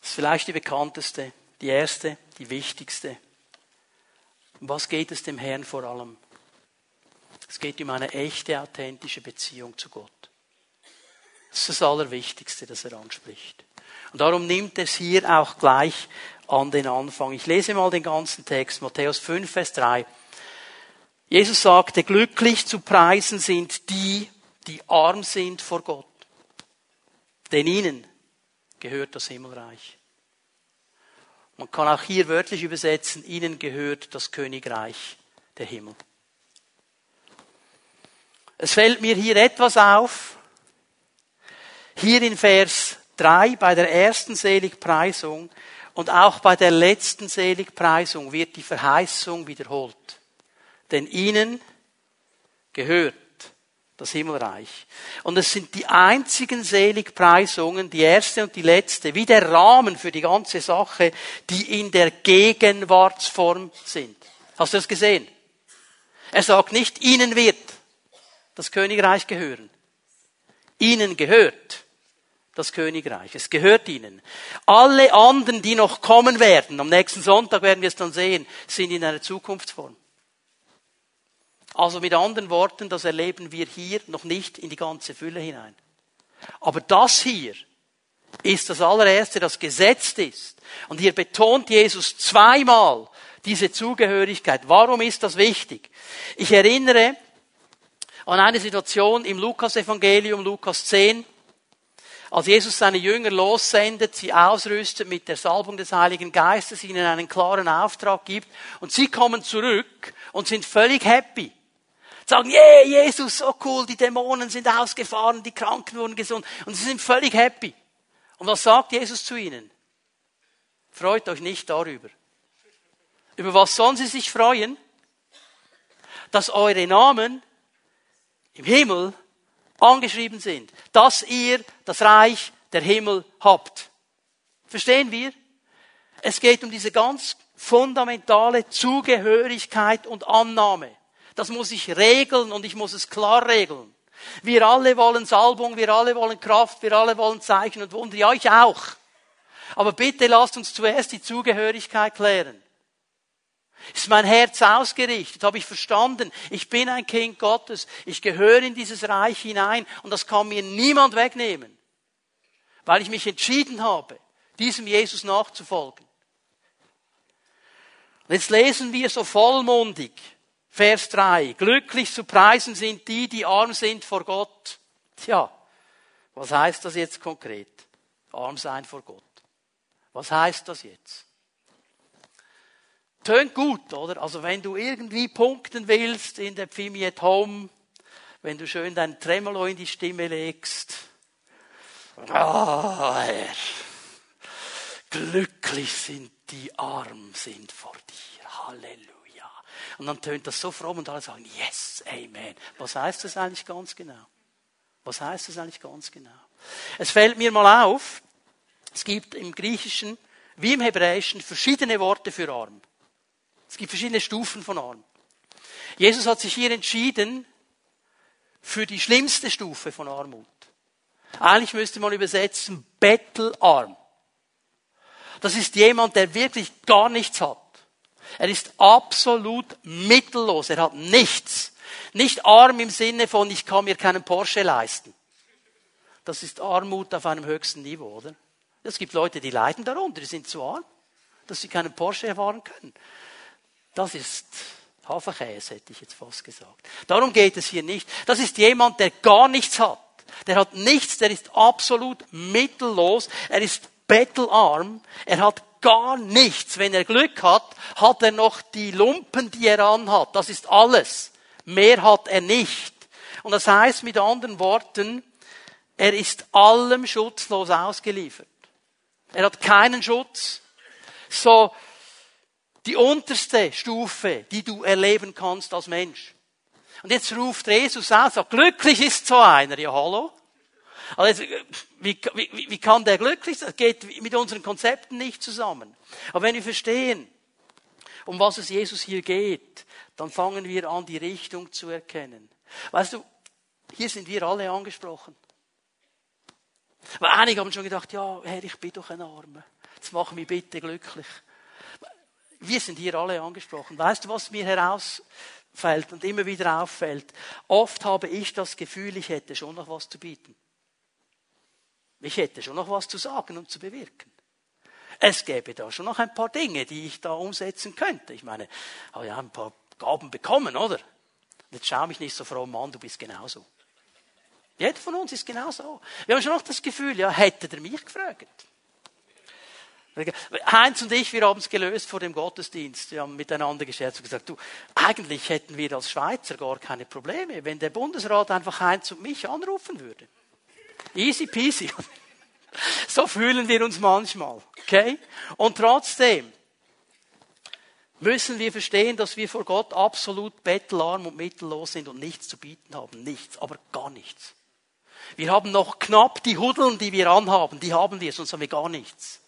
Speaker 1: Das ist vielleicht die bekannteste, die erste, die wichtigste. Um was geht es dem Herrn vor allem? Es geht um eine echte, authentische Beziehung zu Gott. Das ist das Allerwichtigste, das er anspricht. Und darum nimmt es hier auch gleich an den Anfang. Ich lese mal den ganzen Text, Matthäus 5, Vers 3. Jesus sagte, glücklich zu preisen sind die, die arm sind vor Gott. Denn ihnen gehört das Himmelreich. Man kann auch hier wörtlich übersetzen, ihnen gehört das Königreich der Himmel. Es fällt mir hier etwas auf. Hier in Vers 3 bei der ersten Seligpreisung und auch bei der letzten Seligpreisung wird die Verheißung wiederholt. Denn ihnen gehört das Himmelreich. Und es sind die einzigen Seligpreisungen, die erste und die letzte, wie der Rahmen für die ganze Sache, die in der Gegenwartsform sind. Hast du das gesehen? Er sagt nicht, ihnen wird das Königreich gehören. Ihnen gehört das Königreich. Es gehört ihnen. Alle anderen, die noch kommen werden, am nächsten Sonntag werden wir es dann sehen, sind in einer Zukunftsform. Also mit anderen Worten, das erleben wir hier noch nicht in die ganze Fülle hinein. Aber das hier ist das allererste, das gesetzt ist. Und hier betont Jesus zweimal diese Zugehörigkeit. Warum ist das wichtig? Ich erinnere an eine Situation im Lukas-Evangelium, Lukas 10, als Jesus seine Jünger lossendet, sie ausrüstet mit der Salbung des Heiligen Geistes, ihnen einen klaren Auftrag gibt und sie kommen zurück und sind völlig happy. Sagen, yeah, Jesus, so cool, die Dämonen sind ausgefahren, die Kranken wurden gesund und sie sind völlig happy. Und was sagt Jesus zu ihnen? Freut euch nicht darüber. Über was sollen sie sich freuen? Dass eure Namen im Himmel angeschrieben sind, dass ihr das Reich der Himmel habt. Verstehen wir? Es geht um diese ganz fundamentale Zugehörigkeit und Annahme. Das muss ich regeln und ich muss es klar regeln. Wir alle wollen Salbung, wir alle wollen Kraft, wir alle wollen Zeichen und Wunder. Ja, ich auch. Aber bitte lasst uns zuerst die Zugehörigkeit klären. Ist mein Herz ausgerichtet? Habe ich verstanden? Ich bin ein Kind Gottes. Ich gehöre in dieses Reich hinein und das kann mir niemand wegnehmen. Weil ich mich entschieden habe, diesem Jesus nachzufolgen. Und jetzt lesen wir so vollmundig, Vers 3. Glücklich zu preisen sind die, die arm sind vor Gott. Tja, was heißt das jetzt konkret? Arm sein vor Gott. Was heißt das jetzt? Tönt gut, oder? Also wenn du irgendwie punkten willst in der Pfimi at Home, wenn du schön dein Tremolo in die Stimme legst. Oh, Herr, glücklich sind die arm sind vor dir. Halleluja. Und dann tönt das so fromm und alle sagen, yes, amen. Was heißt das eigentlich ganz genau? Was heißt das eigentlich ganz genau? Es fällt mir mal auf, es gibt im Griechischen wie im Hebräischen verschiedene Worte für arm. Es gibt verschiedene Stufen von Arm. Jesus hat sich hier entschieden für die schlimmste Stufe von Armut. Eigentlich müsste man übersetzen Bettelarm. Das ist jemand, der wirklich gar nichts hat. Er ist absolut mittellos. Er hat nichts. Nicht arm im Sinne von, ich kann mir keinen Porsche leisten. Das ist Armut auf einem höchsten Niveau, oder? Es gibt Leute, die leiden darunter, die sind zu arm, dass sie keinen Porsche fahren können. Das ist Haferkäse, hätte ich jetzt fast gesagt. Darum geht es hier nicht. Das ist jemand, der gar nichts hat. Der hat nichts, der ist absolut mittellos. Er ist bettelarm. Er hat gar nichts. Wenn er Glück hat, hat er noch die Lumpen, die er anhat. Das ist alles. Mehr hat er nicht. Und das heißt mit anderen Worten, er ist allem schutzlos ausgeliefert. Er hat keinen Schutz. So die unterste Stufe, die du erleben kannst als Mensch. Und jetzt ruft Jesus aus, sagt, glücklich ist so einer. Ja, hallo? Also, wie, wie, wie kann der glücklich sein? Das geht mit unseren Konzepten nicht zusammen. Aber wenn wir verstehen, um was es Jesus hier geht, dann fangen wir an, die Richtung zu erkennen. Weißt du, hier sind wir alle angesprochen. Weil einige haben schon gedacht, ja, Herr, ich bin doch ein Armer. Jetzt mach mich bitte glücklich. Wir sind hier alle angesprochen. Weißt du, was mir herausfällt und immer wieder auffällt? Oft habe ich das Gefühl, ich hätte schon noch was zu bieten. Ich hätte schon noch was zu sagen und zu bewirken. Es gäbe da schon noch ein paar Dinge, die ich da umsetzen könnte. Ich meine, habe ja ein paar Gaben bekommen, oder? Jetzt schau mich nicht so fromm an, du bist genauso. Jeder von uns ist genauso. Wir haben schon noch das Gefühl, ja, hätte er mich gefragt. Heinz und ich, wir haben es gelöst vor dem Gottesdienst. Wir haben miteinander gescherzt und gesagt, du, eigentlich hätten wir als Schweizer gar keine Probleme, wenn der Bundesrat einfach Heinz und mich anrufen würde. Easy peasy. So fühlen wir uns manchmal. Okay? Und trotzdem müssen wir verstehen, dass wir vor Gott absolut bettelarm und mittellos sind und nichts zu bieten haben. Nichts, aber gar nichts. Wir haben noch knapp die Hudeln, die wir anhaben, die haben wir, sonst haben wir gar nichts.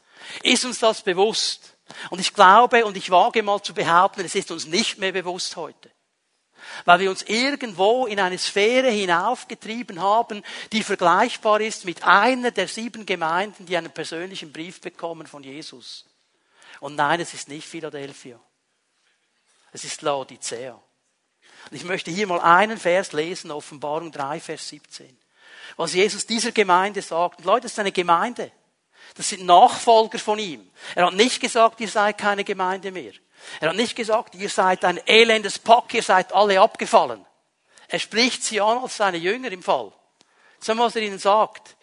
Speaker 1: Ist uns das bewusst? Und ich glaube und ich wage mal zu behaupten, es ist uns nicht mehr bewusst heute. Weil wir uns irgendwo in eine Sphäre hinaufgetrieben haben, die vergleichbar ist mit einer der sieben Gemeinden, die einen persönlichen Brief bekommen von Jesus. Und nein, es ist nicht Philadelphia. Es ist Laodicea. Und ich möchte hier mal einen Vers lesen, Offenbarung 3, Vers 17. Was Jesus dieser Gemeinde sagt. Und Leute, das ist eine Gemeinde. Das sind Nachfolger von ihm. Er hat nicht gesagt, ihr seid keine Gemeinde mehr. Er hat nicht gesagt, ihr seid ein elendes Pack, ihr seid alle abgefallen. Er spricht sie an als seine Jünger im Fall. Sag mal, was er ihnen sagt.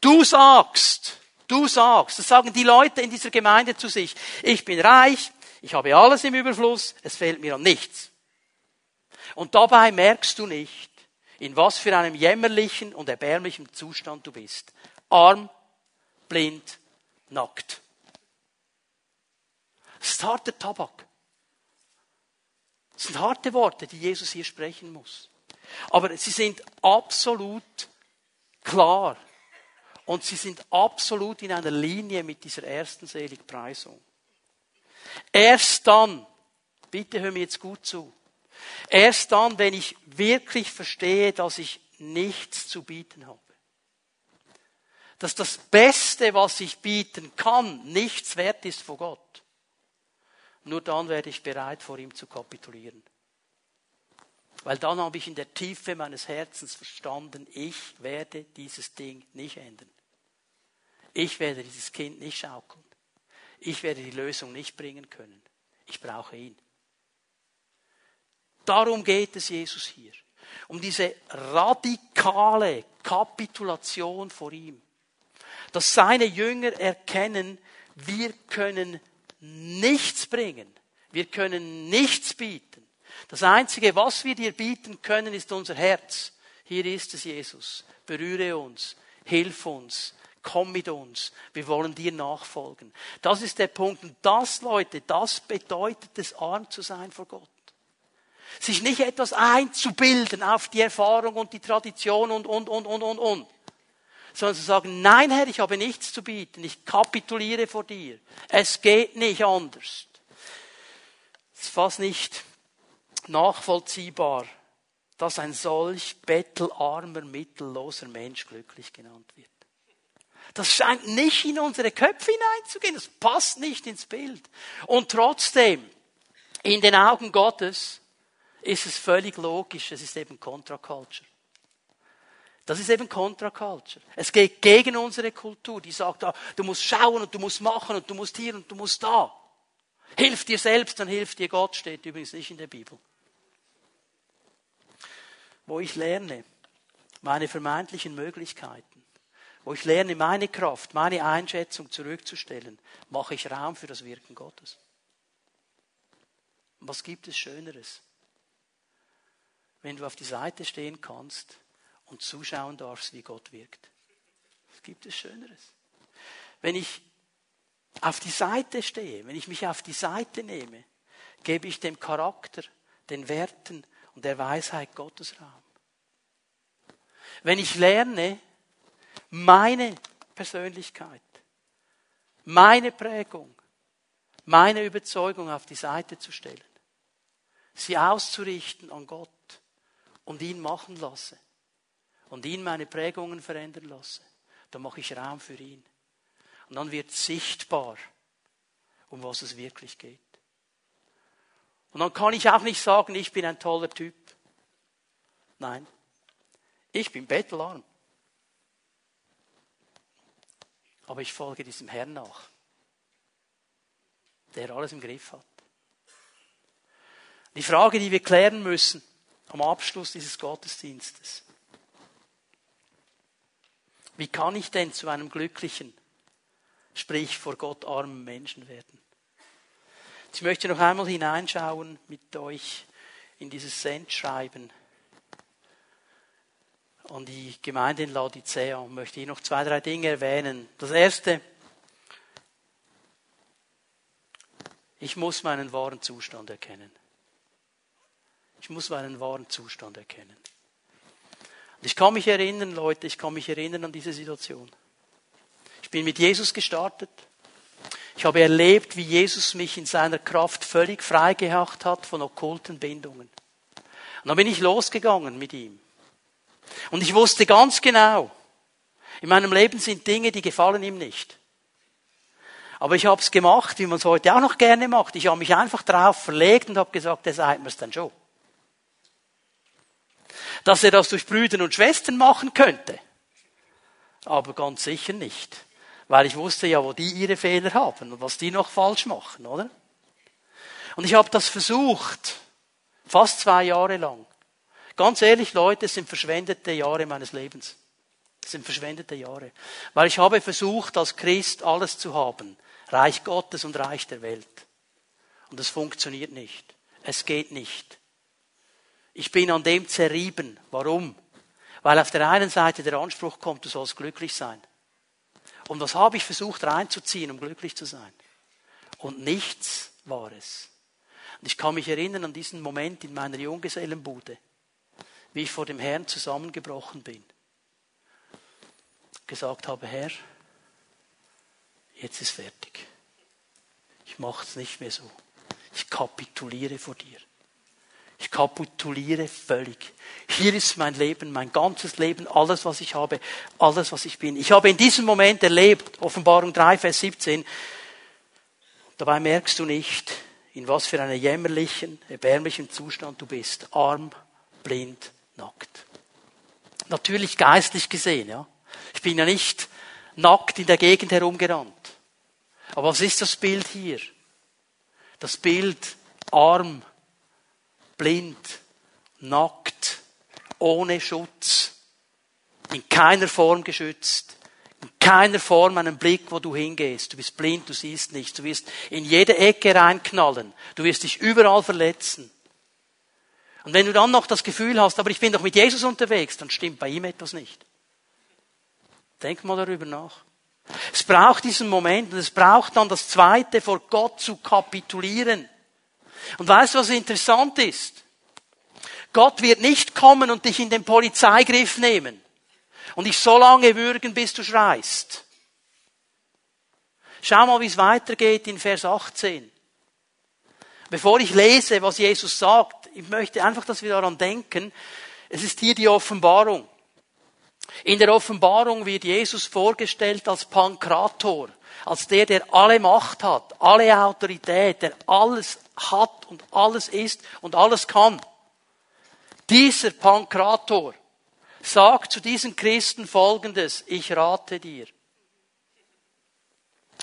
Speaker 1: Du sagst, du sagst, das sagen die Leute in dieser Gemeinde zu sich, ich bin reich, ich habe alles im Überfluss, es fehlt mir an nichts. Und dabei merkst du nicht, in was für einem jämmerlichen und erbärmlichen Zustand du bist. Arm, blind, nackt. Das ist harter Tabak. Das sind harte Worte, die Jesus hier sprechen muss. Aber sie sind absolut klar. Und sie sind absolut in einer Linie mit dieser ersten Seligpreisung. Erst dann, bitte hör mir jetzt gut zu, erst dann, wenn ich wirklich verstehe, dass ich nichts zu bieten habe, dass das Beste, was ich bieten kann, nichts wert ist vor Gott, nur dann werde ich bereit, vor ihm zu kapitulieren. Weil dann habe ich in der Tiefe meines Herzens verstanden, ich werde dieses Ding nicht ändern. Ich werde dieses Kind nicht schaukeln. Ich werde die Lösung nicht bringen können. Ich brauche ihn. Darum geht es Jesus hier. Um diese radikale Kapitulation vor ihm dass seine Jünger erkennen, wir können nichts bringen. Wir können nichts bieten. Das Einzige, was wir dir bieten können, ist unser Herz. Hier ist es, Jesus. Berühre uns. Hilf uns. Komm mit uns. Wir wollen dir nachfolgen. Das ist der Punkt. Und das, Leute, das bedeutet es, arm zu sein vor Gott. Sich nicht etwas einzubilden auf die Erfahrung und die Tradition und, und, und, und, und, und sondern zu sagen, nein Herr, ich habe nichts zu bieten, ich kapituliere vor dir. Es geht nicht anders. Es ist fast nicht nachvollziehbar, dass ein solch bettelarmer, mittelloser Mensch glücklich genannt wird. Das scheint nicht in unsere Köpfe hineinzugehen, das passt nicht ins Bild. Und trotzdem, in den Augen Gottes ist es völlig logisch, es ist eben Contra-Culture. Das ist eben Contra-Culture. Es geht gegen unsere Kultur, die sagt, ah, du musst schauen und du musst machen und du musst hier und du musst da. Hilf dir selbst, dann hilft dir Gott, steht übrigens nicht in der Bibel. Wo ich lerne, meine vermeintlichen Möglichkeiten, wo ich lerne, meine Kraft, meine Einschätzung zurückzustellen, mache ich Raum für das Wirken Gottes. Was gibt es Schöneres? Wenn du auf die Seite stehen kannst und zuschauen darfst, wie Gott wirkt. Was gibt es Schöneres? Wenn ich auf die Seite stehe, wenn ich mich auf die Seite nehme, gebe ich dem Charakter, den Werten und der Weisheit Gottes Raum. Wenn ich lerne, meine Persönlichkeit, meine Prägung, meine Überzeugung auf die Seite zu stellen, sie auszurichten an Gott und ihn machen lasse und ihn meine Prägungen verändern lasse, dann mache ich Raum für ihn. Und dann wird sichtbar, um was es wirklich geht. Und dann kann ich auch nicht sagen, ich bin ein toller Typ. Nein, ich bin bettelarm. Aber ich folge diesem Herrn nach, der alles im Griff hat. Die Frage, die wir klären müssen am Abschluss dieses Gottesdienstes. Wie kann ich denn zu einem glücklichen, sprich vor Gott armen Menschen werden? Ich möchte noch einmal hineinschauen mit euch in dieses Sendschreiben an die Gemeinde in Laodicea und möchte hier noch zwei, drei Dinge erwähnen. Das erste, ich muss meinen wahren Zustand erkennen. Ich muss meinen wahren Zustand erkennen. Und ich kann mich erinnern, Leute, ich kann mich erinnern an diese Situation. Ich bin mit Jesus gestartet. Ich habe erlebt, wie Jesus mich in seiner Kraft völlig freigemacht hat von okkulten Bindungen. Und dann bin ich losgegangen mit ihm. Und ich wusste ganz genau, in meinem Leben sind Dinge, die gefallen ihm nicht. Aber ich habe es gemacht, wie man es heute auch noch gerne macht. Ich habe mich einfach drauf verlegt und habe gesagt, der sagt mir es dann schon. Dass er das durch Brüder und Schwestern machen könnte. Aber ganz sicher nicht. Weil ich wusste ja, wo die ihre Fehler haben und was die noch falsch machen, oder? Und ich habe das versucht, fast zwei Jahre lang. Ganz ehrlich, Leute, es sind verschwendete Jahre meines Lebens. Es sind verschwendete Jahre. Weil ich habe versucht, als Christ alles zu haben. Reich Gottes und Reich der Welt. Und es funktioniert nicht. Es geht nicht. Ich bin an dem zerrieben. Warum? Weil auf der einen Seite der Anspruch kommt, du sollst glücklich sein. Und was habe ich versucht reinzuziehen, um glücklich zu sein? Und nichts war es. Und ich kann mich erinnern an diesen Moment in meiner Junggesellenbude wie ich vor dem Herrn zusammengebrochen bin. Gesagt habe, Herr, jetzt ist fertig. Ich mache es nicht mehr so. Ich kapituliere vor dir. Ich kapituliere völlig. Hier ist mein Leben, mein ganzes Leben, alles, was ich habe, alles, was ich bin. Ich habe in diesem Moment erlebt, Offenbarung 3, Vers 17, dabei merkst du nicht, in was für einem jämmerlichen, erbärmlichen Zustand du bist. Arm, blind nackt. Natürlich geistlich gesehen, ja. Ich bin ja nicht nackt in der Gegend herumgerannt. Aber was ist das Bild hier? Das Bild arm, blind, nackt, ohne Schutz, in keiner Form geschützt, in keiner Form einen Blick, wo du hingehst. Du bist blind, du siehst nichts, du wirst in jede Ecke reinknallen, du wirst dich überall verletzen. Und wenn du dann noch das Gefühl hast, aber ich bin doch mit Jesus unterwegs, dann stimmt bei ihm etwas nicht. Denk mal darüber nach. Es braucht diesen Moment und es braucht dann das Zweite, vor Gott zu kapitulieren. Und weißt du, was interessant ist? Gott wird nicht kommen und dich in den Polizeigriff nehmen und dich so lange würgen, bis du schreist. Schau mal, wie es weitergeht in Vers 18. Bevor ich lese, was Jesus sagt, ich möchte einfach, dass wir daran denken, es ist hier die Offenbarung. In der Offenbarung wird Jesus vorgestellt als Pankrator, als der, der alle Macht hat, alle Autorität, der alles hat und alles ist und alles kann. Dieser Pankrator sagt zu diesen Christen Folgendes, ich rate dir.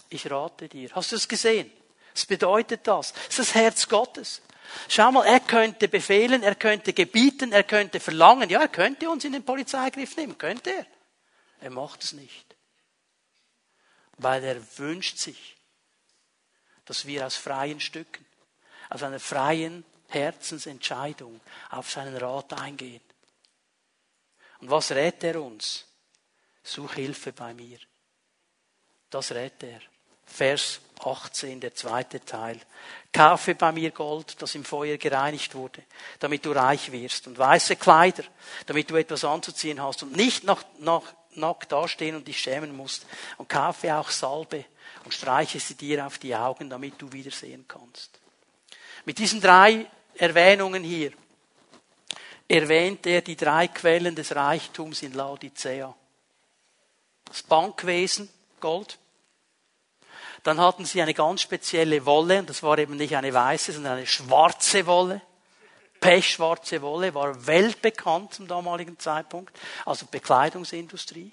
Speaker 1: Ich rate dir. Hast du es gesehen? Was bedeutet das? Das ist das Herz Gottes. Schau mal, er könnte befehlen, er könnte gebieten, er könnte verlangen. Ja, er könnte uns in den Polizeigriff nehmen, könnte er. Er macht es nicht. weil er wünscht sich, dass wir aus freien Stücken, aus einer freien Herzensentscheidung auf seinen Rat eingehen. Und was rät er uns? Such Hilfe bei mir. Das rät er. Vers 18, der zweite Teil. Kaufe bei mir Gold, das im Feuer gereinigt wurde, damit du reich wirst, und weiße Kleider, damit du etwas anzuziehen hast und nicht nach, nach, nackt dastehen und dich schämen musst. Und kaufe auch Salbe und streiche sie dir auf die Augen, damit du wieder sehen kannst. Mit diesen drei Erwähnungen hier erwähnt er die drei Quellen des Reichtums in Laodicea. Das Bankwesen, Gold. Dann hatten sie eine ganz spezielle Wolle, und das war eben nicht eine weiße, sondern eine schwarze Wolle. Pechschwarze Wolle war weltbekannt zum damaligen Zeitpunkt, also Bekleidungsindustrie.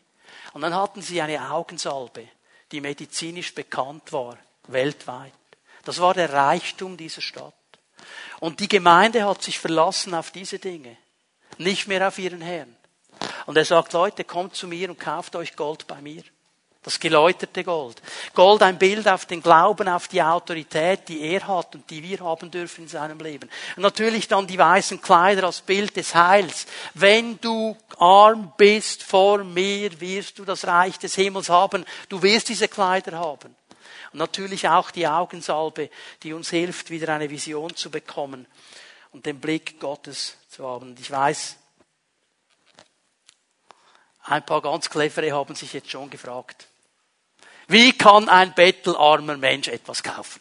Speaker 1: Und dann hatten sie eine Augensalbe, die medizinisch bekannt war, weltweit. Das war der Reichtum dieser Stadt. Und die Gemeinde hat sich verlassen auf diese Dinge, nicht mehr auf ihren Herrn. Und er sagt, Leute, kommt zu mir und kauft euch Gold bei mir. Das geläuterte Gold. Gold ein Bild auf den Glauben, auf die Autorität, die er hat und die wir haben dürfen in seinem Leben. Und natürlich dann die weißen Kleider als Bild des Heils. Wenn du arm bist vor mir, wirst du das Reich des Himmels haben. Du wirst diese Kleider haben. Und natürlich auch die Augensalbe, die uns hilft, wieder eine Vision zu bekommen und den Blick Gottes zu haben. Und ich weiß, ein paar ganz clevere haben sich jetzt schon gefragt, wie kann ein bettelarmer Mensch etwas kaufen?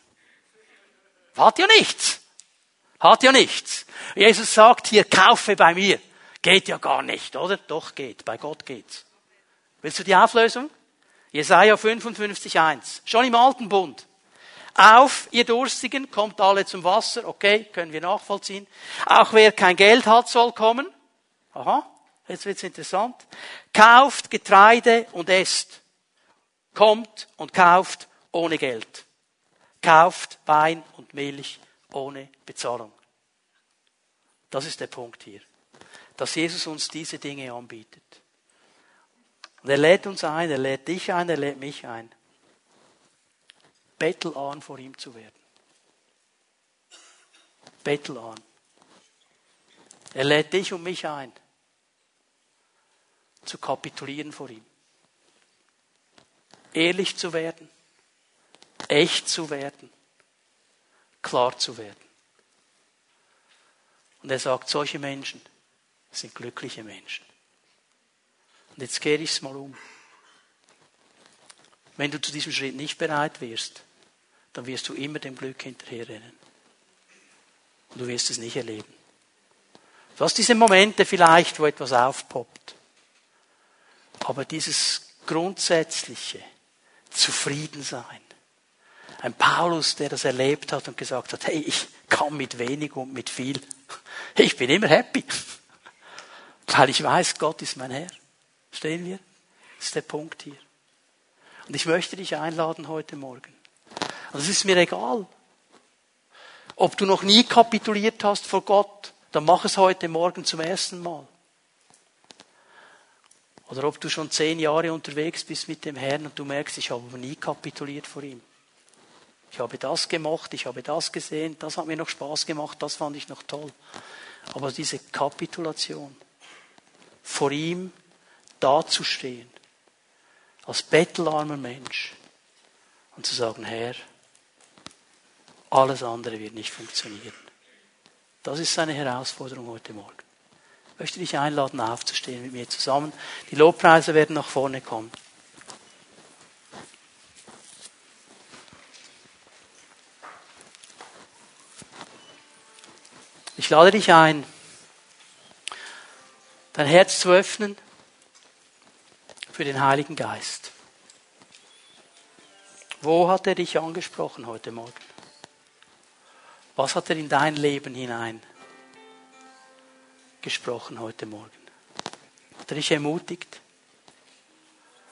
Speaker 1: Hat ja nichts. Hat ja nichts. Jesus sagt hier, kaufe bei mir. Geht ja gar nicht, oder? Doch geht. Bei Gott geht's. Willst du die Auflösung? Jesaja 55,1. Schon im alten Bund. Auf, ihr Durstigen, kommt alle zum Wasser. Okay, können wir nachvollziehen. Auch wer kein Geld hat, soll kommen. Aha, jetzt wird's interessant. Kauft Getreide und esst. Kommt und kauft ohne Geld. Kauft Wein und Milch ohne Bezahlung. Das ist der Punkt hier. Dass Jesus uns diese Dinge anbietet. Und er lädt uns ein, er lädt dich ein, er lädt mich ein. Bettelarm vor ihm zu werden. Bettelarm. Er lädt dich und mich ein, zu kapitulieren vor ihm. Ehrlich zu werden, echt zu werden, klar zu werden. Und er sagt, solche Menschen sind glückliche Menschen. Und jetzt kehre ich es mal um. Wenn du zu diesem Schritt nicht bereit wirst, dann wirst du immer dem Glück hinterherrennen. Und du wirst es nicht erleben. Du hast diese Momente vielleicht, wo etwas aufpoppt. Aber dieses grundsätzliche Zufriedensein. Ein Paulus, der das erlebt hat und gesagt hat, hey, ich kann mit wenig und mit viel. Ich bin immer happy. Weil ich weiß, Gott ist mein Herr. Stehen wir? Das ist der Punkt hier. Und ich möchte dich einladen heute Morgen. Also es ist mir egal, ob du noch nie kapituliert hast vor Gott, dann mach es heute Morgen zum ersten Mal. Oder ob du schon zehn Jahre unterwegs bist mit dem Herrn und du merkst, ich habe nie kapituliert vor ihm. Ich habe das gemacht, ich habe das gesehen, das hat mir noch Spaß gemacht, das fand ich noch toll. Aber diese Kapitulation vor ihm dazustehen, als bettelarmer Mensch und zu sagen, Herr, alles andere wird nicht funktionieren. Das ist seine Herausforderung heute Morgen. Ich möchte dich einladen, aufzustehen mit mir zusammen. Die Lobpreise werden nach vorne kommen. Ich lade dich ein, dein Herz zu öffnen für den Heiligen Geist. Wo hat er dich angesprochen heute Morgen? Was hat er in dein Leben hinein gesprochen heute Morgen? Hat er dich ermutigt,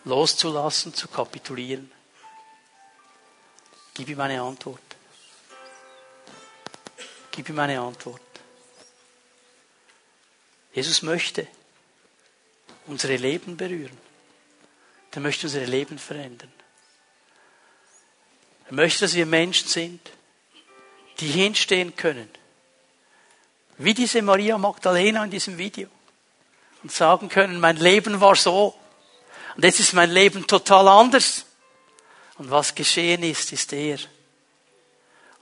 Speaker 1: loszulassen, zu kapitulieren? Gib ihm eine Antwort. Gib ihm eine Antwort. Jesus möchte unsere Leben berühren. Der möchte unser Leben verändern. Er möchte, dass wir Menschen sind, die hinstehen können. Wie diese Maria Magdalena in diesem Video. Und sagen können, mein Leben war so. Und jetzt ist mein Leben total anders. Und was geschehen ist, ist er.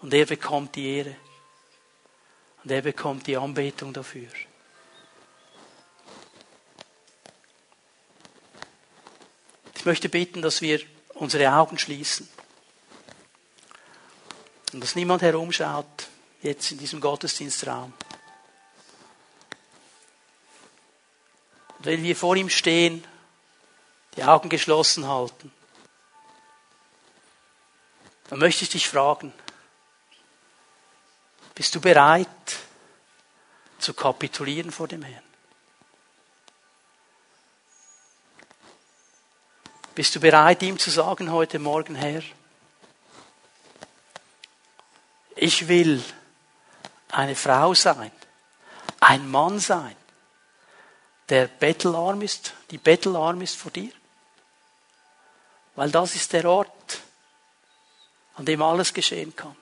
Speaker 1: Und er bekommt die Ehre. Und er bekommt die Anbetung dafür. Ich möchte bitten, dass wir unsere Augen schließen. Und dass niemand herumschaut, jetzt in diesem Gottesdienstraum. Und wenn wir vor ihm stehen, die Augen geschlossen halten, dann möchte ich dich fragen, bist du bereit zu kapitulieren vor dem Herrn? Bist du bereit, ihm zu sagen heute Morgen, Herr, ich will eine Frau sein, ein Mann sein, der bettelarm ist, die bettelarm ist vor dir? Weil das ist der Ort, an dem alles geschehen kann.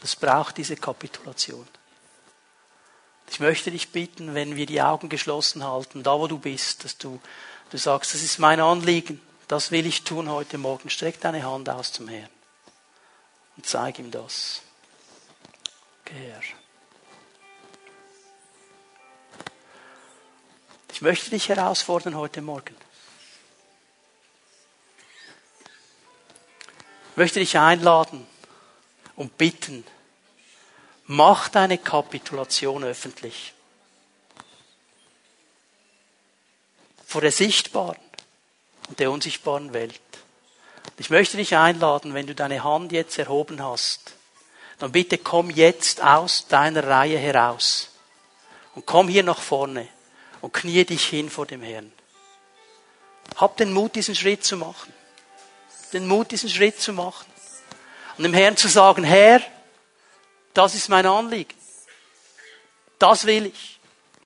Speaker 1: Das braucht diese Kapitulation. Ich möchte dich bitten, wenn wir die Augen geschlossen halten, da wo du bist, dass du, du sagst, das ist mein Anliegen, das will ich tun heute Morgen. Streck deine Hand aus zum Herrn und zeig ihm das. Okay, Herr. Ich möchte dich herausfordern heute Morgen. Ich möchte dich einladen und bitten, mach deine Kapitulation öffentlich. Vor der sichtbaren und der unsichtbaren Welt. Ich möchte dich einladen, wenn du deine Hand jetzt erhoben hast, dann bitte komm jetzt aus deiner Reihe heraus und komm hier nach vorne und knie dich hin vor dem Herrn. Hab den Mut, diesen Schritt zu machen. Den Mut, diesen Schritt zu machen. Und dem Herrn zu sagen, Herr, das ist mein Anliegen. Das will ich.